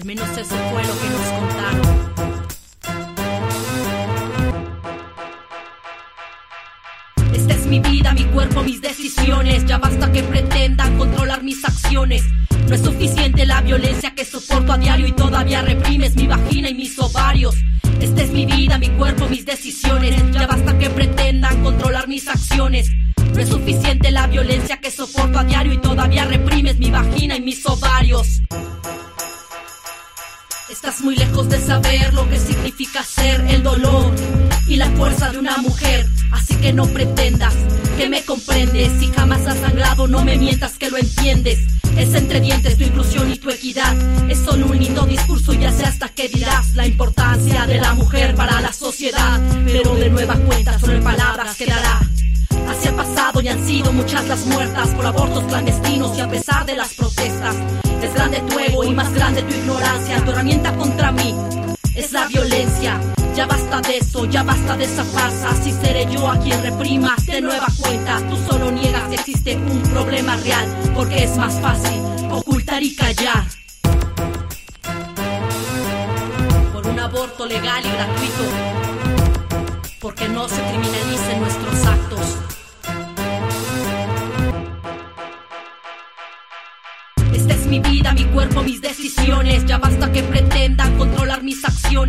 al menos eso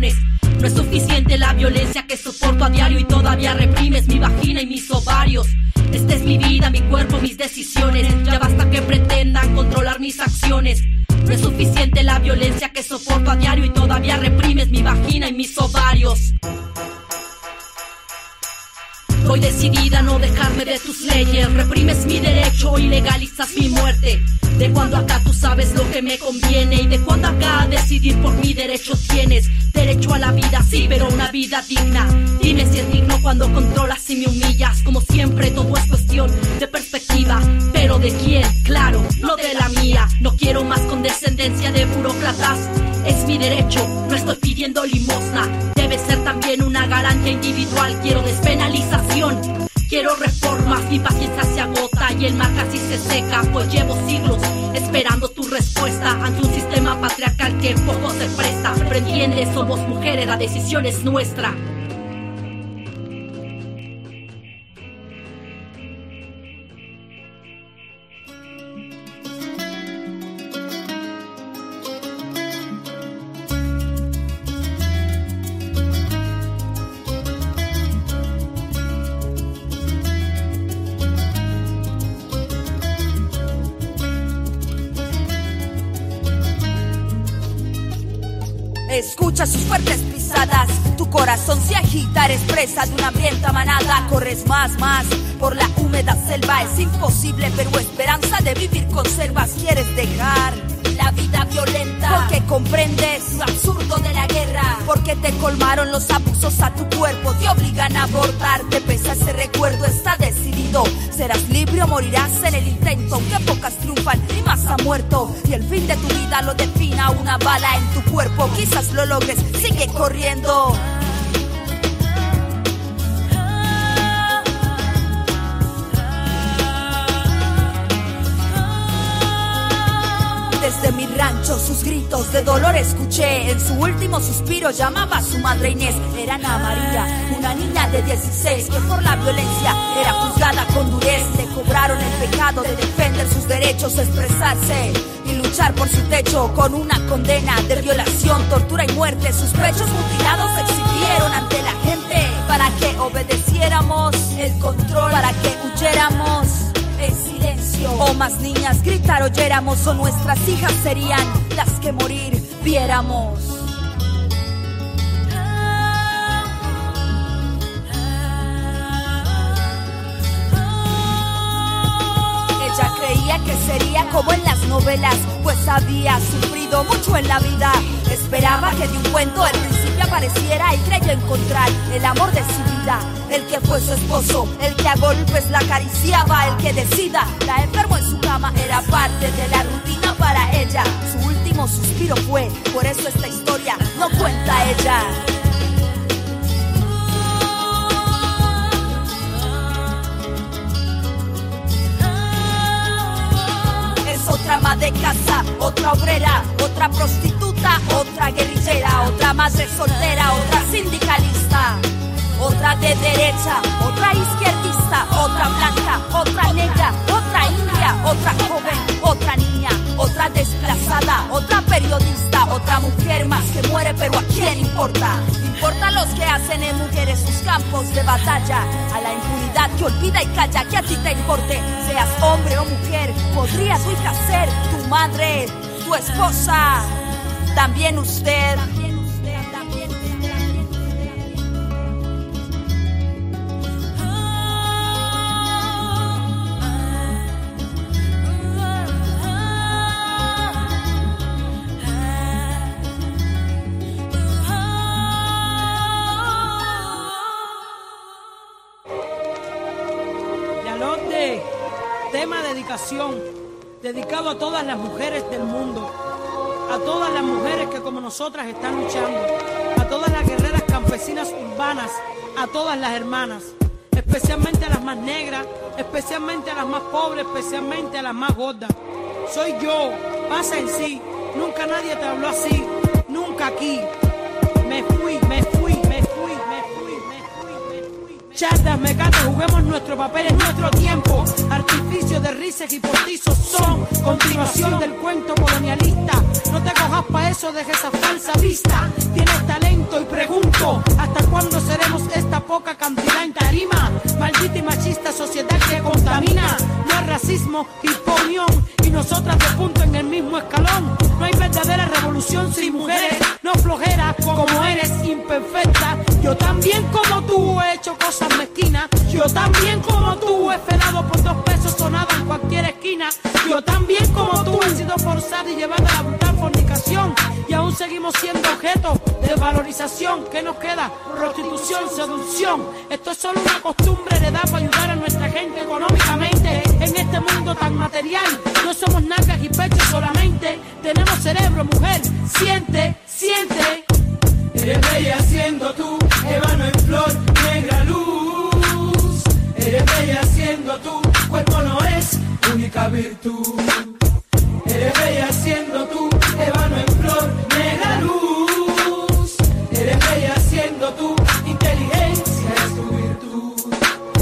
No es suficiente la violencia que soporto a diario y todavía reprimes mi vagina y mis ovarios. Esta es mi vida, mi cuerpo, mis decisiones. Ya basta que pretendan controlar mis acciones. No es suficiente la violencia que soporto a diario y todavía reprimes mi vagina y mis ovarios. Voy decidida a no dejarme de y legalizas mi muerte. De cuando acá tú sabes lo que me conviene y de cuando acá decidir por mi derecho tienes. Derecho a la vida, sí, pero una vida digna. Dime si es digno cuando controlas y me humillas. Como siempre, todo es cuestión de perspectiva. Pero de quién, claro, no de la mía. No quiero más condescendencia de burócratas. Es mi derecho, no estoy pidiendo limosna. Debe ser también una garantía individual. Quiero despenalización. Quiero reformas, mi paciencia y el mar casi se seca, pues llevo siglos esperando tu respuesta ante un sistema patriarcal que poco se presta. Pero entiende, somos mujeres, la decisión es nuestra. De una hambrienta manada, corres más, más por la húmeda selva, es imposible, pero esperanza de vivir conservas. Quieres dejar. La vida violenta, porque comprendes lo absurdo de la guerra, porque te colmaron los abusos a tu cuerpo, te obligan a abortar, te pesa ese recuerdo, está decidido, serás libre o morirás en el intento, aunque pocas triunfan y más ha muerto, y el fin de tu vida lo defina una bala en tu cuerpo, quizás lo logres, sigue corriendo. Desde mi rancho sus gritos de dolor escuché. En su último suspiro llamaba a su madre Inés. Era Ana María, una niña de 16 que por la violencia era juzgada con durez. Le cobraron el pecado de defender sus derechos, expresarse y luchar por su techo con una condena de violación, tortura y muerte. Sus pechos mutilados se exhibieron ante la gente para que obedeciéramos el control, para que huyéramos. O más niñas gritar oyéramos o nuestras hijas serían las que morir viéramos. Ella creía que sería como en las novelas, pues había sufrido mucho en la vida. Esperaba que de un cuento al apareciera y creyó encontrar el amor de su vida. El que fue su esposo, el que a golpes la acariciaba, el que decida. La enfermó en su cama, era parte de la rutina para ella. Su último suspiro fue, por eso esta historia no cuenta ella. De casa otra obrera, otra prostituta, otra guerrillera, otra madre soltera, otra sindicalista, otra de derecha, otra izquierdista, otra blanca, otra negra, otra india, otra joven, otra niña, otra desplazada, otra periodista, otra mujer más que muere, pero ¿a quién importa? Importa los que hacen en mujeres sus campos de batalla, a la impunidad que olvida y calla, que a ti te importe, seas hombre o mujer, podría tu hija ser tu madre, tu esposa, también usted. Dedicado a todas las mujeres del mundo, a todas las mujeres que como nosotras están luchando, a todas las guerreras campesinas urbanas, a todas las hermanas, especialmente a las más negras, especialmente a las más pobres, especialmente a las más gordas. Soy yo, pasa en sí, nunca nadie te habló así, nunca aquí. Me fui. Chatas, mecatas, juguemos nuestro papel en nuestro tiempo. Artificios de risas y postizos son continuación del cuento colonialista. No te cojas pa' eso, deja esa falsa vista. Tienes talento y pregunto, ¿hasta cuándo seremos esta poca cantidad en tarima? Maldita y machista sociedad que contamina. No hay racismo, imponión y nosotras de punto en el mismo escalón. No hay verdadera revolución sin mujeres, no flojera como eres imperfecta. Yo también como tú he hecho cosas mezquinas. Yo también como tú he frenado por dos pesos sonado en cualquier esquina. Yo también como tú he sido forzada y llevada a la brutal fornicación. Y aún seguimos siendo objeto de valorización. ¿Qué nos queda? Prostitución, seducción. Esto es solo una costumbre heredada para ayudar a nuestra gente económicamente. En este mundo tan material, no somos nalgas y pechos solamente. Tenemos cerebro, mujer. Siente, siente. Eres bella siendo tú, ébano en flor, negra luz. Eres bella siendo tú, cuerpo no es única virtud. Eres bella siendo tú, ébano en flor, negra luz. Eres bella siendo tú, inteligencia es tu virtud.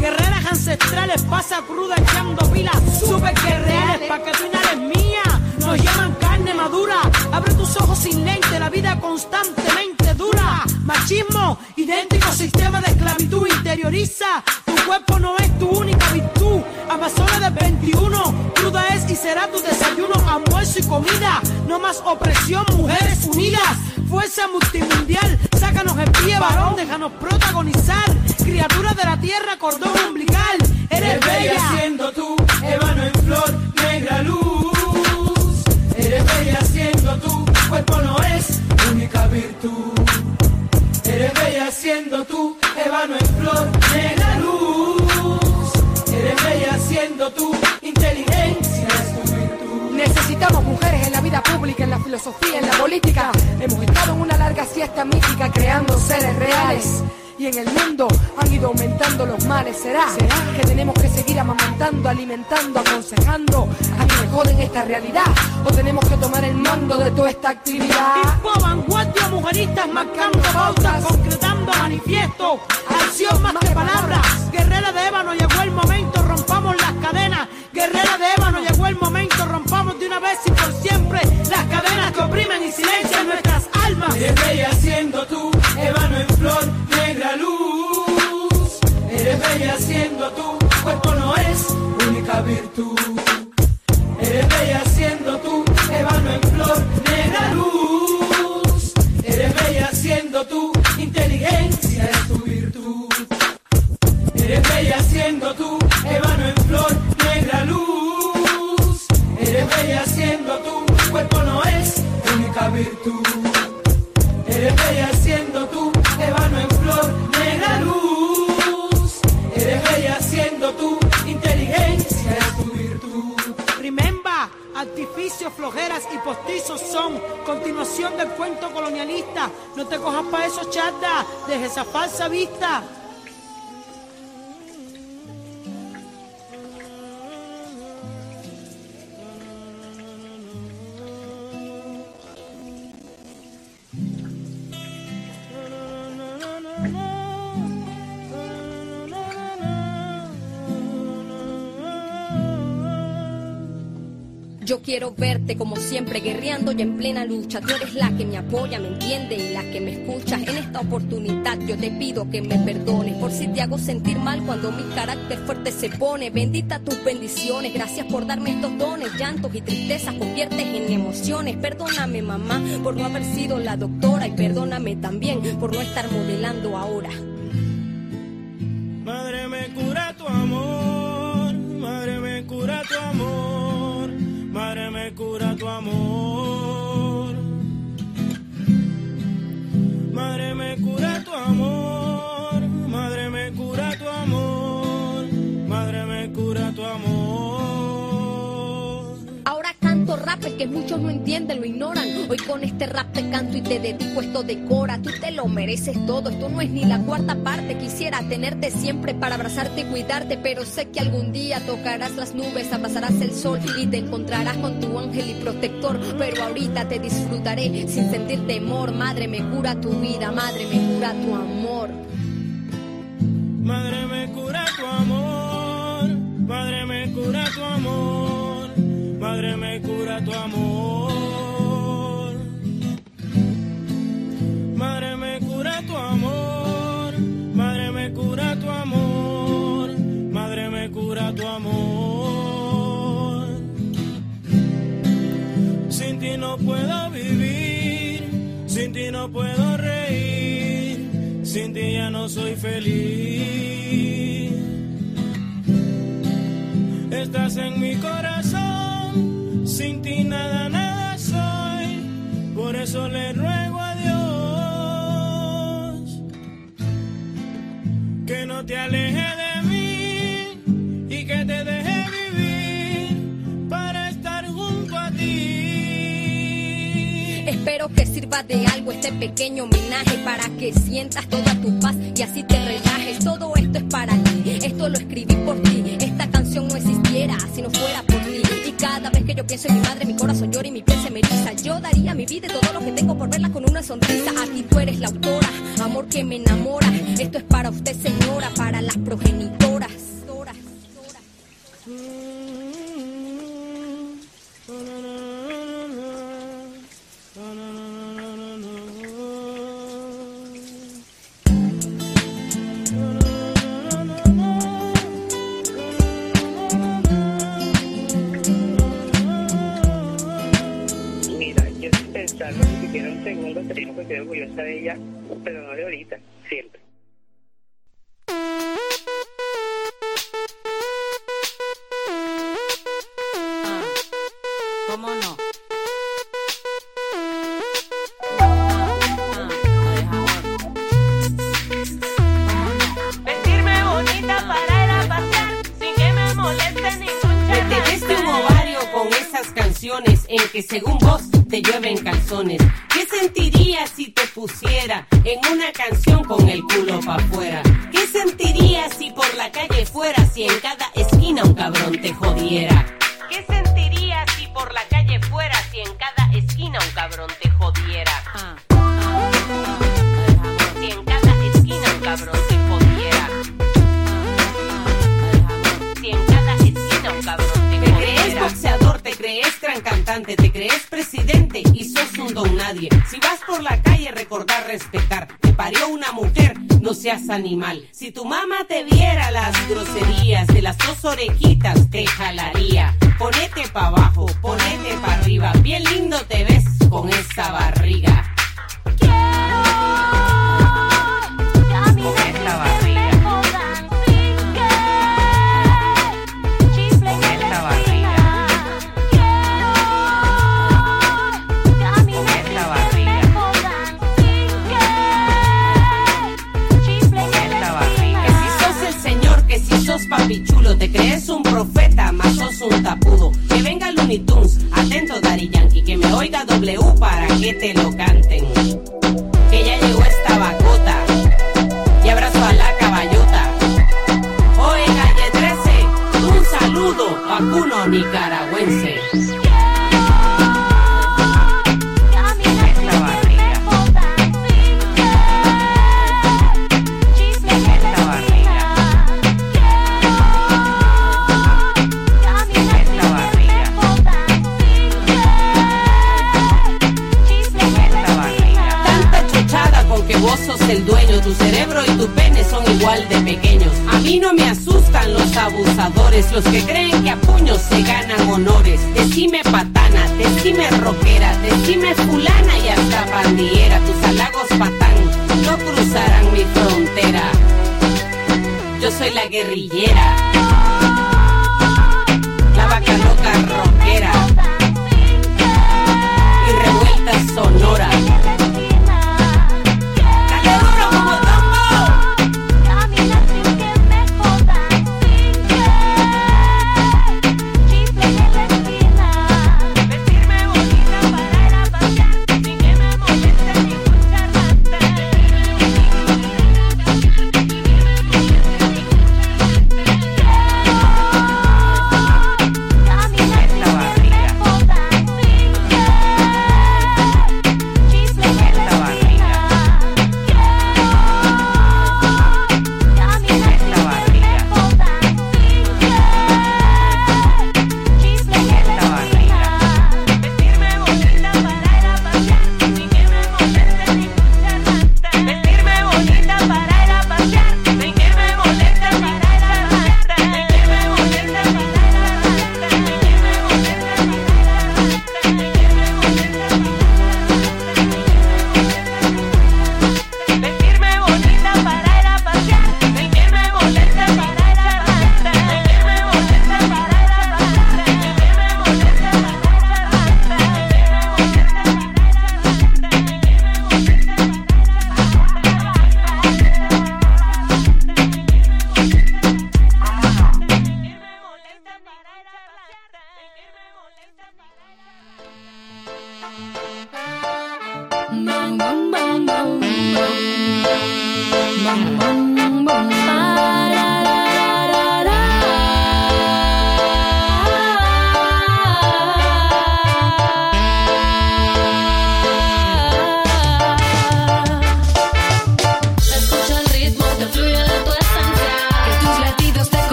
Guerreras ancestrales, pasa cruda echando pilas. Super guerreras, pa' que tú constantemente dura. Machismo, idéntico sistema de esclavitud interioriza. Tu cuerpo no es tu única virtud. Amazona del 21, cruda es y será tu desayuno, almuerzo y comida. No más opresión, mujeres unidas. Fuerza multimundial, sácanos el pie, varón, déjanos protagonizar. Criaturas de la tierra, cordón umbilical. Eres bella bella. siendo tú, ébano en flor, negra luz. Eres bella siendo tú, cuerpo no es Eres bella siendo tú, ébano en flor, negra luz. Eres bella siendo tú, inteligencia es tu virtud. Necesitamos mujeres en la vida pública, en la filosofía, en la política. Hemos estado en una larga siesta mítica creando seres reales. Y en el mundo han ido aumentando los males. ¿Será, que tenemos que seguir amamantando, alimentando, aconsejando a que joden esta realidad? ¿O tenemos que tomar el mando de toda esta actividad? Tipo vanguardia, mujeristas marcando pautas, concretando manifiestos, acción más que palabras. Guerrera de ébano, llegó el momento, rompamos las cadenas. Guerrera de ébano, llegó el momento, rompamos de una vez y por siempre las cadenas que oprimen y silencian nuestras almas. Eres bella siendo tú, ébano en flor, virtud. Eres bella flojeras y postizos son continuación del cuento colonialista. No te cojas pa' eso, chata, deja esa falsa vista. Quiero verte como siempre, guerreando y en plena lucha. Tú eres la que me apoya, me entiende y la que me escucha. En esta oportunidad yo te pido que me perdones por si te hago sentir mal cuando mi carácter fuerte se pone. Bendita tus bendiciones, gracias por darme estos dones. Llantos y tristezas conviertes en emociones. Perdóname, mamá, por no haber sido la doctora y perdóname también por no estar modelando ahora. Rap que muchos no entienden, lo ignoran. Hoy con este rap te canto y te dedico esto de cora. Tú te lo mereces todo, esto no es ni la cuarta parte. Quisiera tenerte siempre para abrazarte y cuidarte, pero sé que algún día tocarás las nubes, abrazarás el sol y te encontrarás con tu ángel y protector. Pero ahorita te disfrutaré sin sentir temor. Madre me cura tu vida, madre me cura tu amor. Madre me cura tu amor, madre me cura tu amor, madre me cura tu amor. Madre me cura tu amor, madre me cura tu amor, madre me cura tu amor. Sin ti no puedo vivir, sin ti no puedo reír, sin ti ya no soy feliz. Estás en mi corazón, sin ti nada, nada soy, por eso le ruego a Dios que no te aleje de algo este pequeño homenaje para que sientas toda tu paz y así te relajes. Todo esto es para ti, esto lo escribí por ti. Esta canción no existiera si no fuera por ti. Y cada vez que yo pienso en mi madre, mi corazón llora y mi piel se me eriza. Yo daría mi vida y todo lo que tengo por verla con una sonrisa. Aquí tú eres la autora, amor que me enamora. Esto es para usted, señora, para las progenitoras. Don nadie. Si vas por la calle, recordar respetar. Te parió una mujer, no seas animal. Si tu mamá te viera las groserías de las dos orejitas, te jalaría. Ponete pa' abajo, ponete pa' arriba. Bien lindo te ves con esa barriga. Atento Daddy Yankee, que me oiga W para que te lo canten. Que ya llegó esta bacota, y abrazo a la caballota. Oye, calle 13, un saludo, vacuno nicaragüense. De pequeños. A mí no me asustan los abusadores, los que creen que a puños se ganan honores. Decime patana, decime rockera, decime fulana y hasta pandillera. Tus halagos patán no cruzarán mi frontera. Yo soy la guerrillera, la vaca loca rockera y revuelta sonora.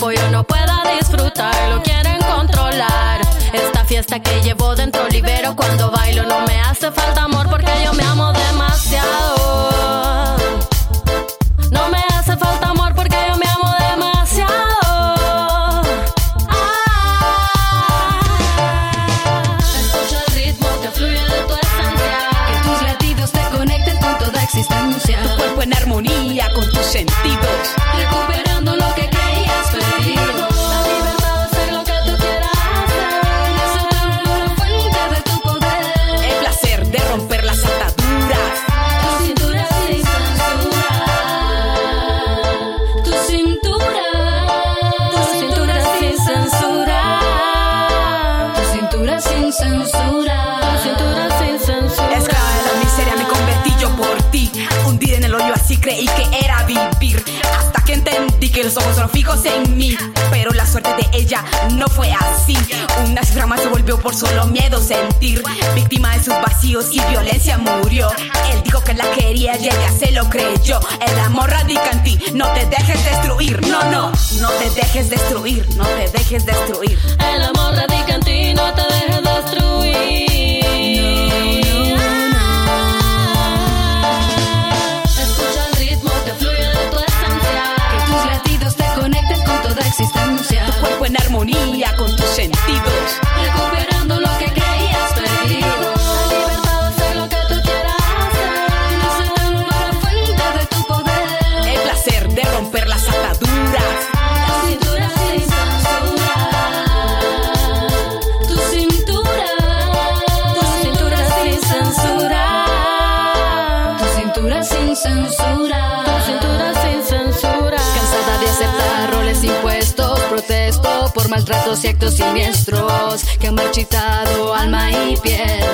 Cuerpo yo no pueda disfrutar. Lo quieren controlar. Esta fiesta que llevo dentro libero cuando bailo. No me hace falta amor porque yo me amo demasiado. Pero la suerte de ella no fue así. Una cifra más se volvió por solo miedo sentir. Víctima de sus vacíos y violencia murió. Él dijo que la quería y ella se lo creyó. El amor radica en ti. No te dejes destruir. No, no. No te dejes destruir. No te dejes destruir. El amor radica en ti, no te dejes destruir. Cuerpo en armonía con maltratos y siniestros que han marchitado alma y piel.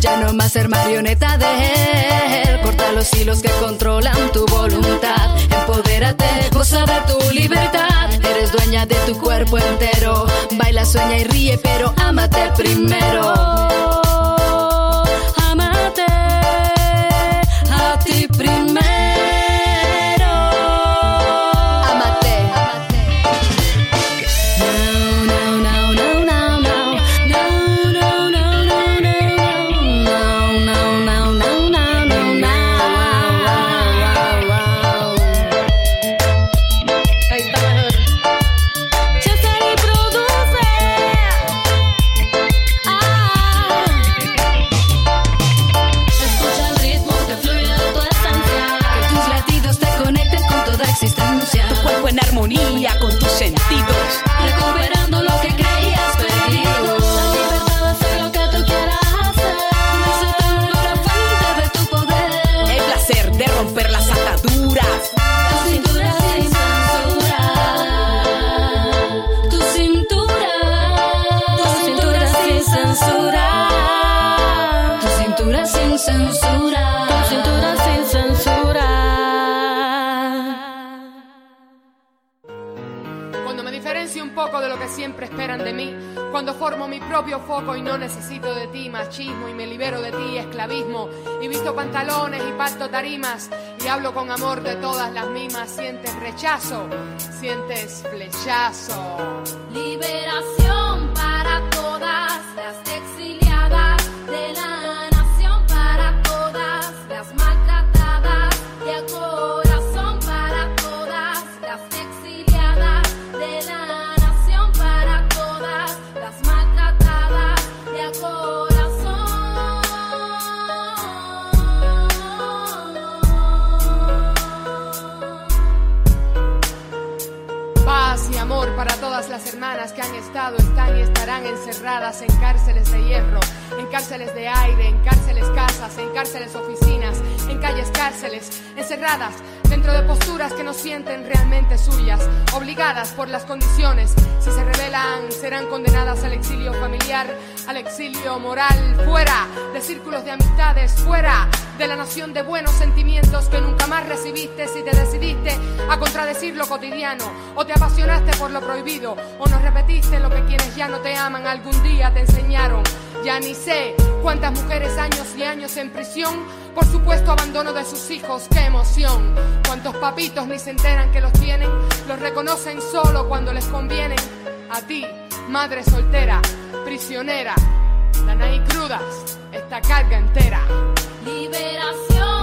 Ya no más ser marioneta de él. Corta los hilos que controlan tu voluntad. Empodérate, goza de tu libertad. Eres dueña de tu cuerpo entero. Baila, sueña y ríe, pero ámate primero. Foco y no necesito de ti machismo y me libero de ti esclavismo. Y visto pantalones y parto tarimas y hablo con amor de todas las mismas. Sientes rechazo sientes flechazo. Liberación para todas las hermanas que han estado, están y estarán encerradas en cárceles de hierro, en cárceles de aire, en cárceles casas, en cárceles oficinas, en calles cárceles, encerradas dentro de posturas que no sienten realmente suyas, obligadas por las condiciones. Si se rebelan, serán condenadas al exilio familiar, al exilio moral, fuera de círculos de amistades, fuera de la nación de buenos sentimientos que nunca más recibiste si te decidiste a contradecir lo cotidiano, o te apasionaste por lo prohibido, o no repetiste lo que quienes ya no te aman algún día te enseñaron. Ya ni sé cuántas mujeres años y años en prisión por supuesto abandono de sus hijos, qué emoción. Cuántos papitos ni se enteran que los tienen, los reconocen solo cuando les conviene. A ti, madre soltera, prisionera, dana y crudas, esta carga entera. Liberación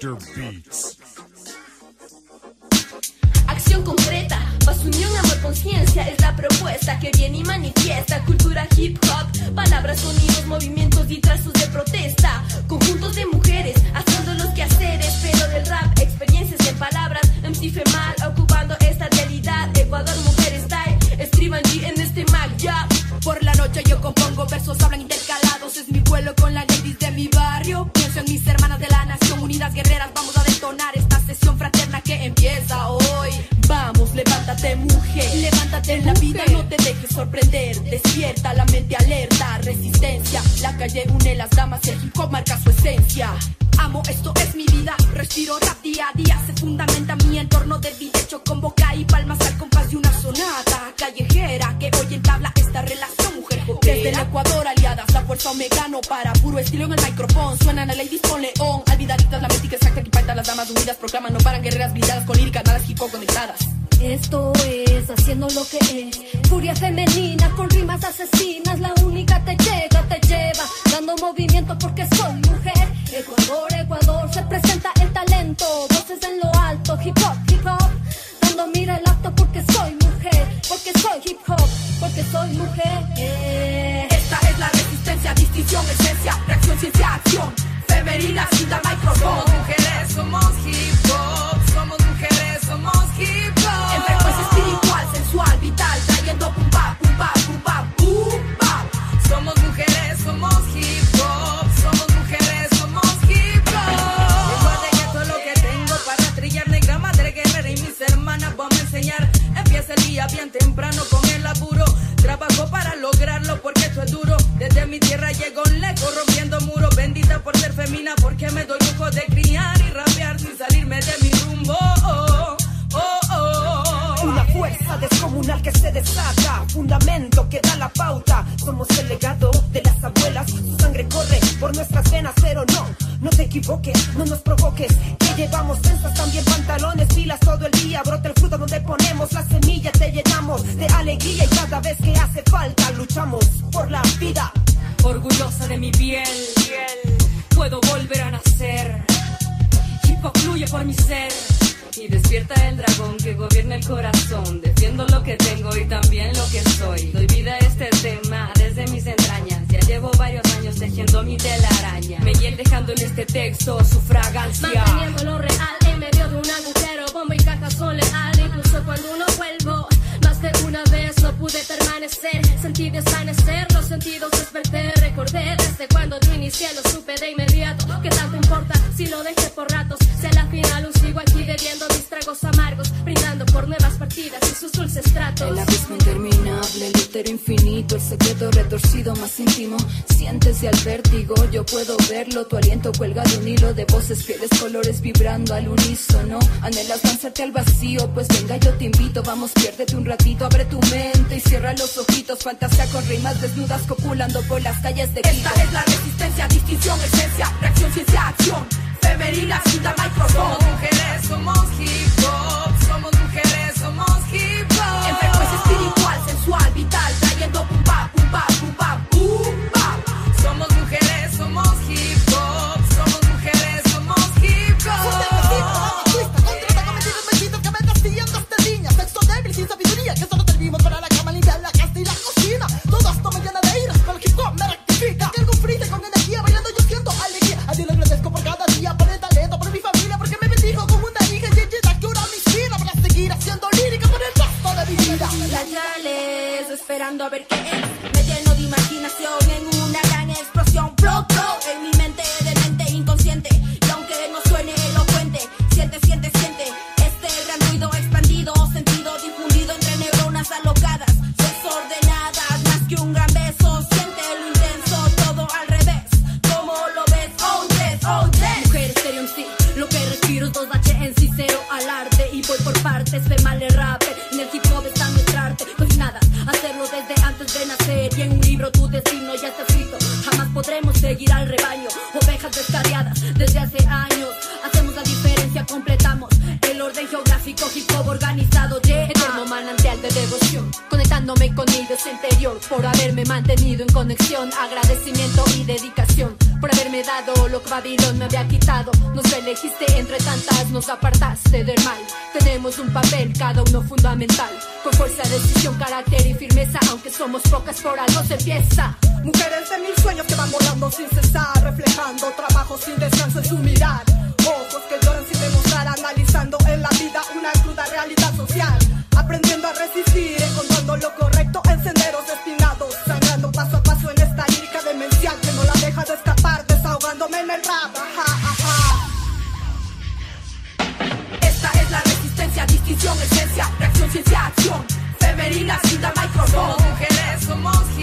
Dr. Beat. Fuerza omegano para puro estilo en el micrófono. Suenan a ladies con león. Alvidaditas, la mística exacta que impacta las damas unidas. Proclaman, no paran guerreras blindadas con líricas, nada hip conectadas. Esto es haciendo lo que es. Furia femenina con rimas asesinas. La Femenina, cinta, micrófono. Somos por ser femina porque me doy lujo de criar y rapear sin salirme de mi rumbo. Oh, oh, oh. Una fuerza descomunal que se desata, fundamento que da la pauta. Somos el legado de las abuelas, su sangre corre por nuestras venas, pero no, no te equivoques, no nos provoques. Que llevamos tensas también pantalones, pilas todo el día. Brota el fruto donde ponemos la semilla, te llenamos de alegría y cada vez que hace falta luchamos por la vida. Orgullosa de mi piel, puedo volver a nacer. Hip hop fluye por mi ser. Y despierta el dragón que gobierna el corazón. Defiendo lo que tengo y también lo que soy. Doy vida a este tema desde mis entrañas. Ya llevo varios años tejiendo mi telaraña. piel dejando en este texto su fragancia. Manteniendo lo real en medio de un agujero, bomba y caja son leal, incluso cuando uno vuelvo. Más de una vez no pude permanecer, sentí desvanecer los sentidos, desperté, recordé desde cuando yo inicié, lo supe de inmediato. ¿Qué tanto importa si lo dejé por ratos? Si a la final aún sigo aquí bebiendo mis tragos amargos, El abismo interminable, el útero infinito, el secreto retorcido más íntimo. Siéntese al vértigo, yo puedo verlo. Tu aliento cuelga de un hilo de voces, pieles, colores vibrando al unísono. Anhelas lanzarte al vacío, pues venga, yo te invito. Vamos, piérdete un ratito, abre tu mente y cierra los ojitos. Fantasía con rimas desnudas copulando por las calles de Quito. Esta es la resistencia, distinción, esencia, reacción, ciencia, acción. Femenina, sin la micrófono. Somos mujeres, somos hip hop. Somos hip hop. Espiritual, sensual, vital, a ver qué agradecimiento y dedicación, por haberme dado lo que Babilón me había quitado. Nos elegiste entre tantas, nos apartaste del mal. Tenemos un papel, cada uno fundamental, con fuerza, decisión, carácter y firmeza, aunque somos pocas, por algo se empieza. Mujeres de mil sueños que van volando sin cesar, reflejando trabajo sin descanso en su mirar. Ojos que lloran sin demostrar, analizando en la vida una cruda realidad social. Aprendiendo a resistir, encontrando lo correcto en distinción, esencia, reacción, ciencia, acción. Femenina, sin la micrófono. Mujeres, somos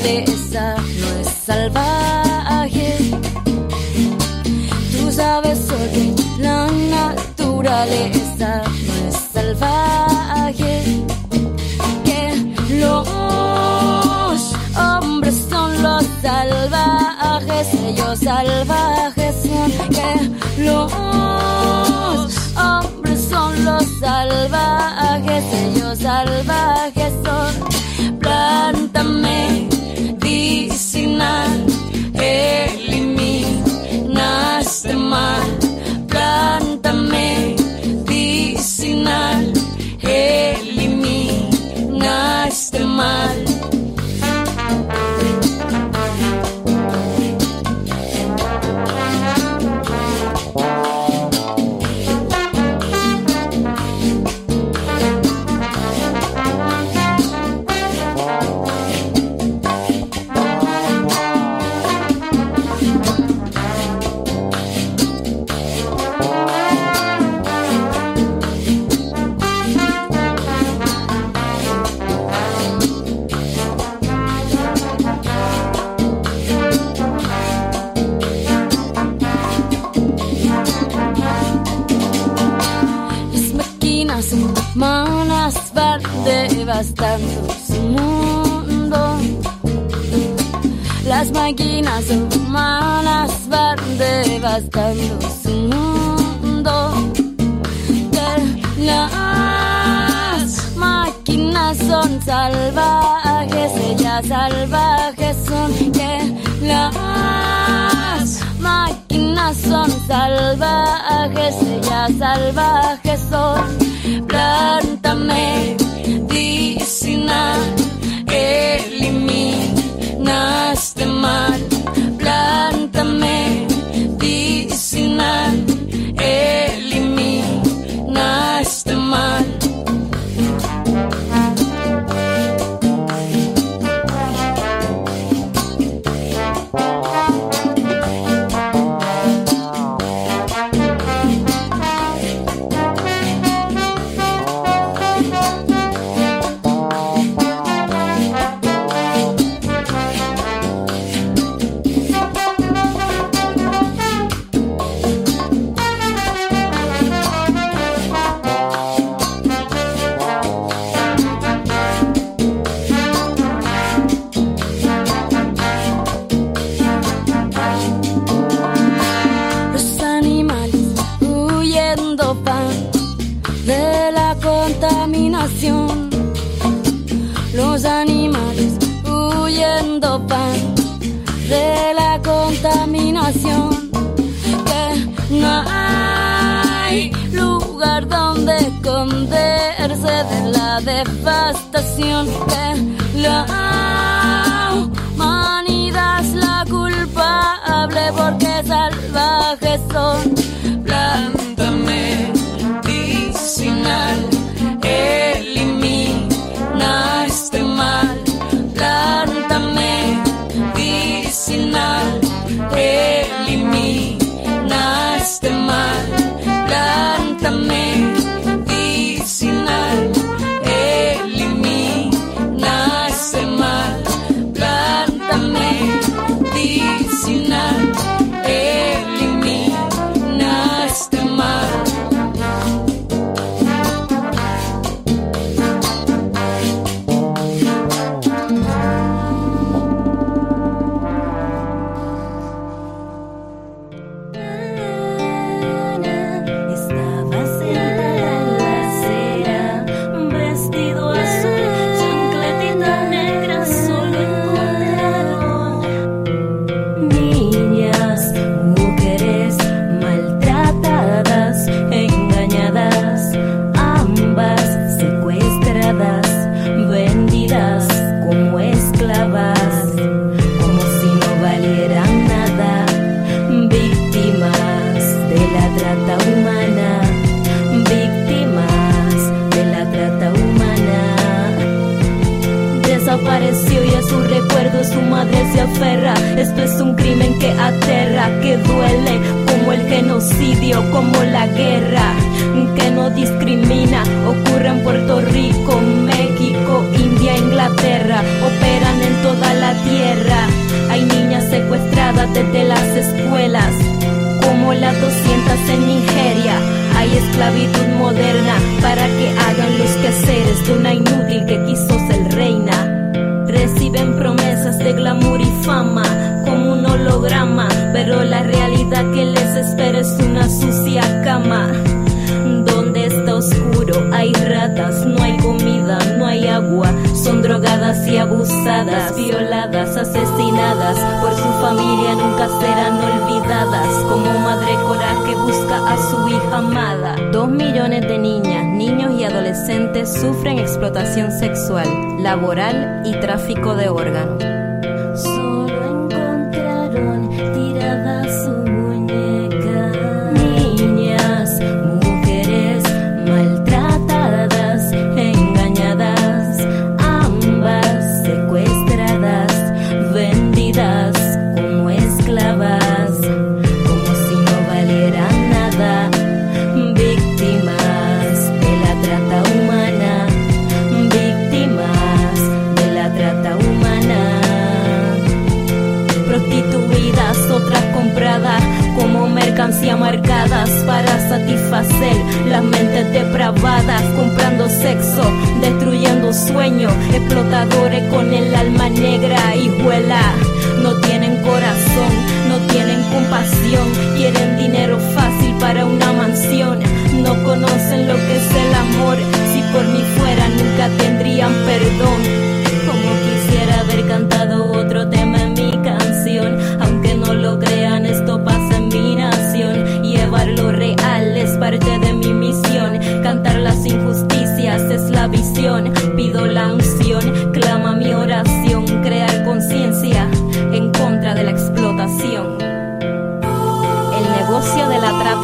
naturaleza no es salvaje. Tú sabes hoy la naturaleza no es salvaje. Que los hombres son los salvajes, ellos salvajes son. Que los hombres son los salvajes, ellos salvajes son. Planta medicinal, elimina este mal. Planta medicinal, elimina este mal. Los animales huyendo van de la contaminación. Que no hay lugar donde esconderse de la devastación. Que la humanidad es la culpable porque salvajes son. Inglaterra que duele como el genocidio, como la guerra que no discrimina. Ocurre en Puerto Rico, México, India, Inglaterra, operan en toda la tierra. Hay niñas secuestradas desde las escuelas, como las 200 en Nigeria. Hay esclavitud moderna. violadas, asesinadas por su familia nunca serán olvidadas. Como madre coraje busca a su hija amada. Dos millones de niñas, niños y adolescentes sufren explotación sexual, laboral y tráfico de órganos.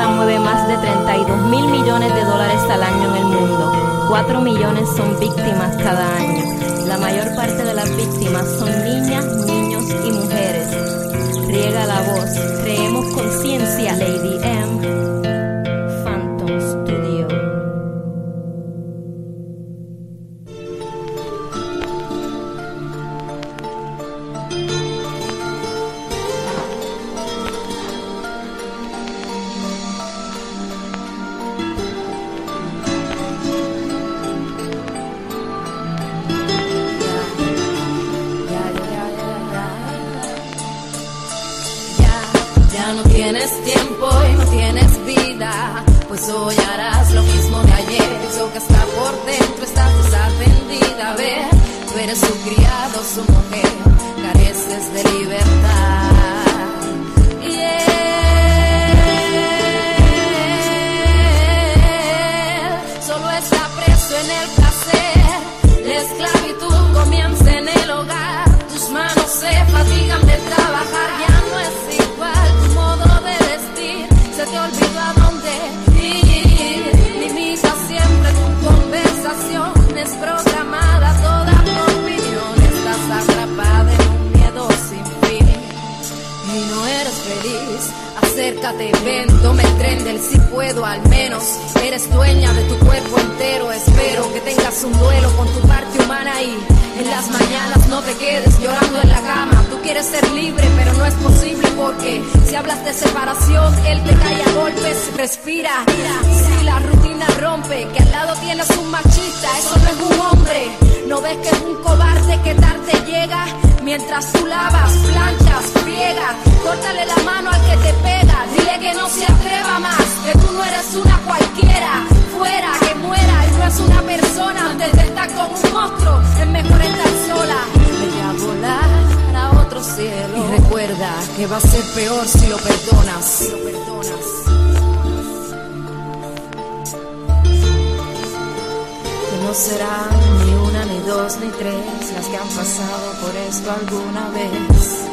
mueve más de 32 mil millones de dólares al año en el mundo. 4 millones son víctimas cada año. La mayor parte de las víctimas son niñas, niños y mujeres. Riega la voz. Creemos conciencia, Lady M. ver, tú eres su criado, su mujer, careces de libertad. Ven, toma el tren del si puedo al menos. Eres dueña de tu cuerpo entero. Espero que tengas un duelo con tu parte humana y en las mañanas no te quedes llorando en la cama. Tú quieres ser libre, pero no es posible porque si hablas de separación, él te cae a golpes. Respira, si la rutina rompe, que al lado tienes un machista, eso no es un hombre. No ves que es un cobarde que tarde llega mientras tú lavas, planchas, Córtale la mano al que te pega, dile que no se atreva más, que tú no eres una cualquiera. Fuera, que muera, y no es una persona. Antes de estar con un monstruo, es mejor estar sola. Vete a volar a otro cielo. Y recuerda que va a ser peor si lo perdonas. Si lo perdonas. que no serán ni una, ni dos, ni tres las que han pasado por esto alguna vez.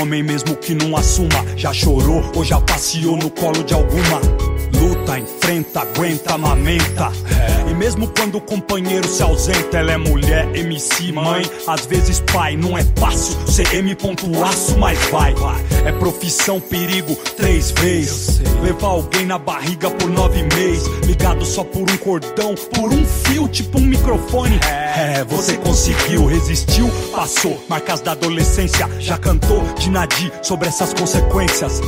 Homem, mesmo que não assuma, já chorou ou já passeou no colo de alguma. Luta, enfrenta, aguenta, amamenta. E mesmo quando o companheiro se ausenta, ela é mulher, MC, mãe, às vezes pai. Não é fácil ser M. Aço, mas vai. É profissão, perigo, três vezes. Levar alguém na barriga por nove meses. Ligado só por um cordão, por um fio, tipo um microfone. É, você conseguiu, resistiu, passou. Marcas da adolescência, já cantou de Nadir sobre essas consequências.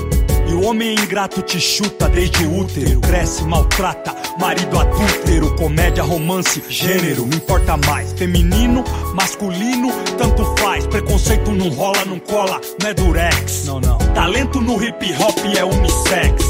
E o homem ingrato te chuta desde útero. Cresce, maltrata, marido adúltero. Comédia, romance, gênero, não importa mais. Feminino, masculino, tanto faz. Preconceito não rola, não cola, não é durex. Não, não. Talento no hip hop é unissex.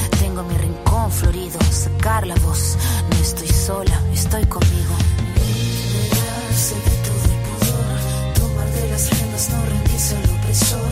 florido, sacar la voz, no estoy sola, estoy conmigo. Liberarse de todo el pudor, tomar de las riendas, no rendirse al opresor,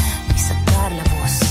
sacar la voz.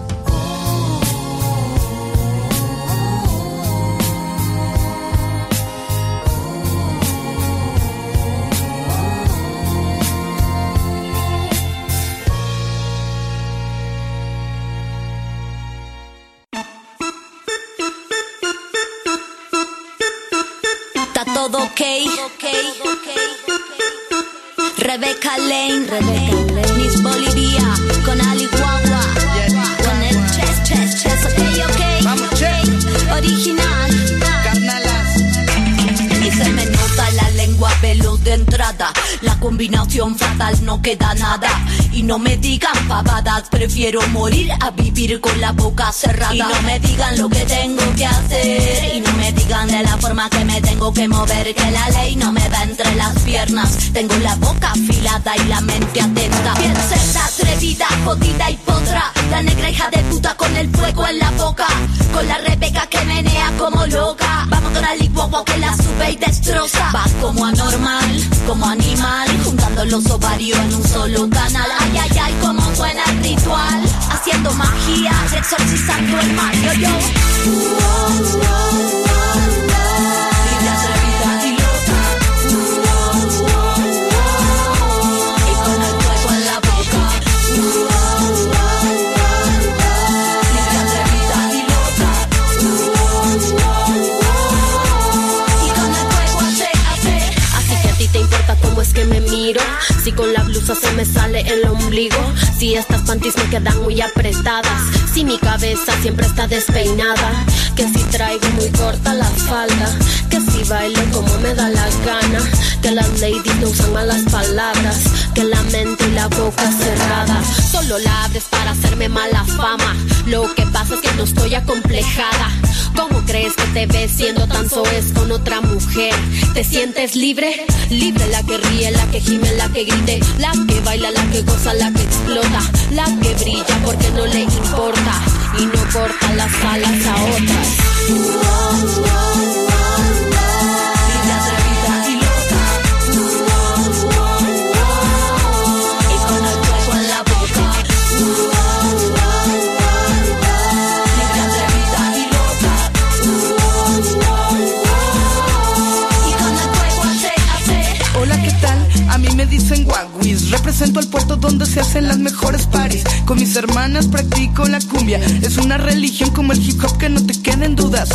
Lane, Miss fatal no queda nada. Y no me digan pavadas, prefiero morir a vivir con la boca cerrada. Y no me digan lo que tengo que hacer, y no me digan de la forma que me tengo que mover, que la ley no me da entre las piernas. Tengo la boca afilada y la mente atenta. Bien cerda, atrevida, jodida y potra. La negra hija de puta con el fuego en la boca. Con la Rebeca que menea como loca. Vamos con Ali Guagua que la sube y destroza. Va como anormal, como animal. Juntando los ovarios en un solo canal. Ay, ay, ay, como suena el ritual. Haciendo magia, exorcizando el mal. Yo. Me sale el ombligo. Si estas panties me quedan muy apretadas. Si mi cabeza siempre está despeinada. Que si traigo muy corta la falda. Que si bailo como me da la gana. Que las ladies no usan malas palabras. Que la mente y la boca cerrada. Solo la abres para hacerme mala fama. Lo que pasa es que no estoy acomplejada. ¿Cómo crees que te ves siendo tan soez con otra mujer? ¿Te sientes libre? Libre la que ríe, la que gime, la que grite, la que baila, la que goza, la que explota, la que brilla porque no le importa y no corta las alas a otras. Represento el puerto donde se hacen las mejores paris. Con mis hermanas practico la cumbia. Es una religión como el hip hop que no te queden dudas.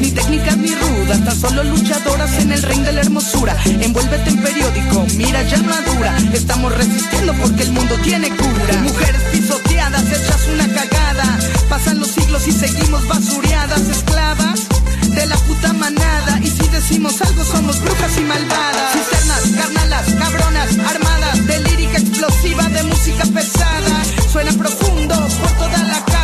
Ni técnicas ni rudas, tan solo luchadoras en el ring de la hermosura. Envuélvete en periódico, mira ya madura. Estamos resistiendo porque el mundo tiene cura. Mujeres pisoteadas, hechas una cagada. Pasan los siglos y seguimos basureadas, esclavas de la puta manada. Y si decimos algo, somos brujas y malvadas. Cisternas, carnalas, cabronas, armadas de lírica explosiva, de música pesada. Suena profundo por toda la casa.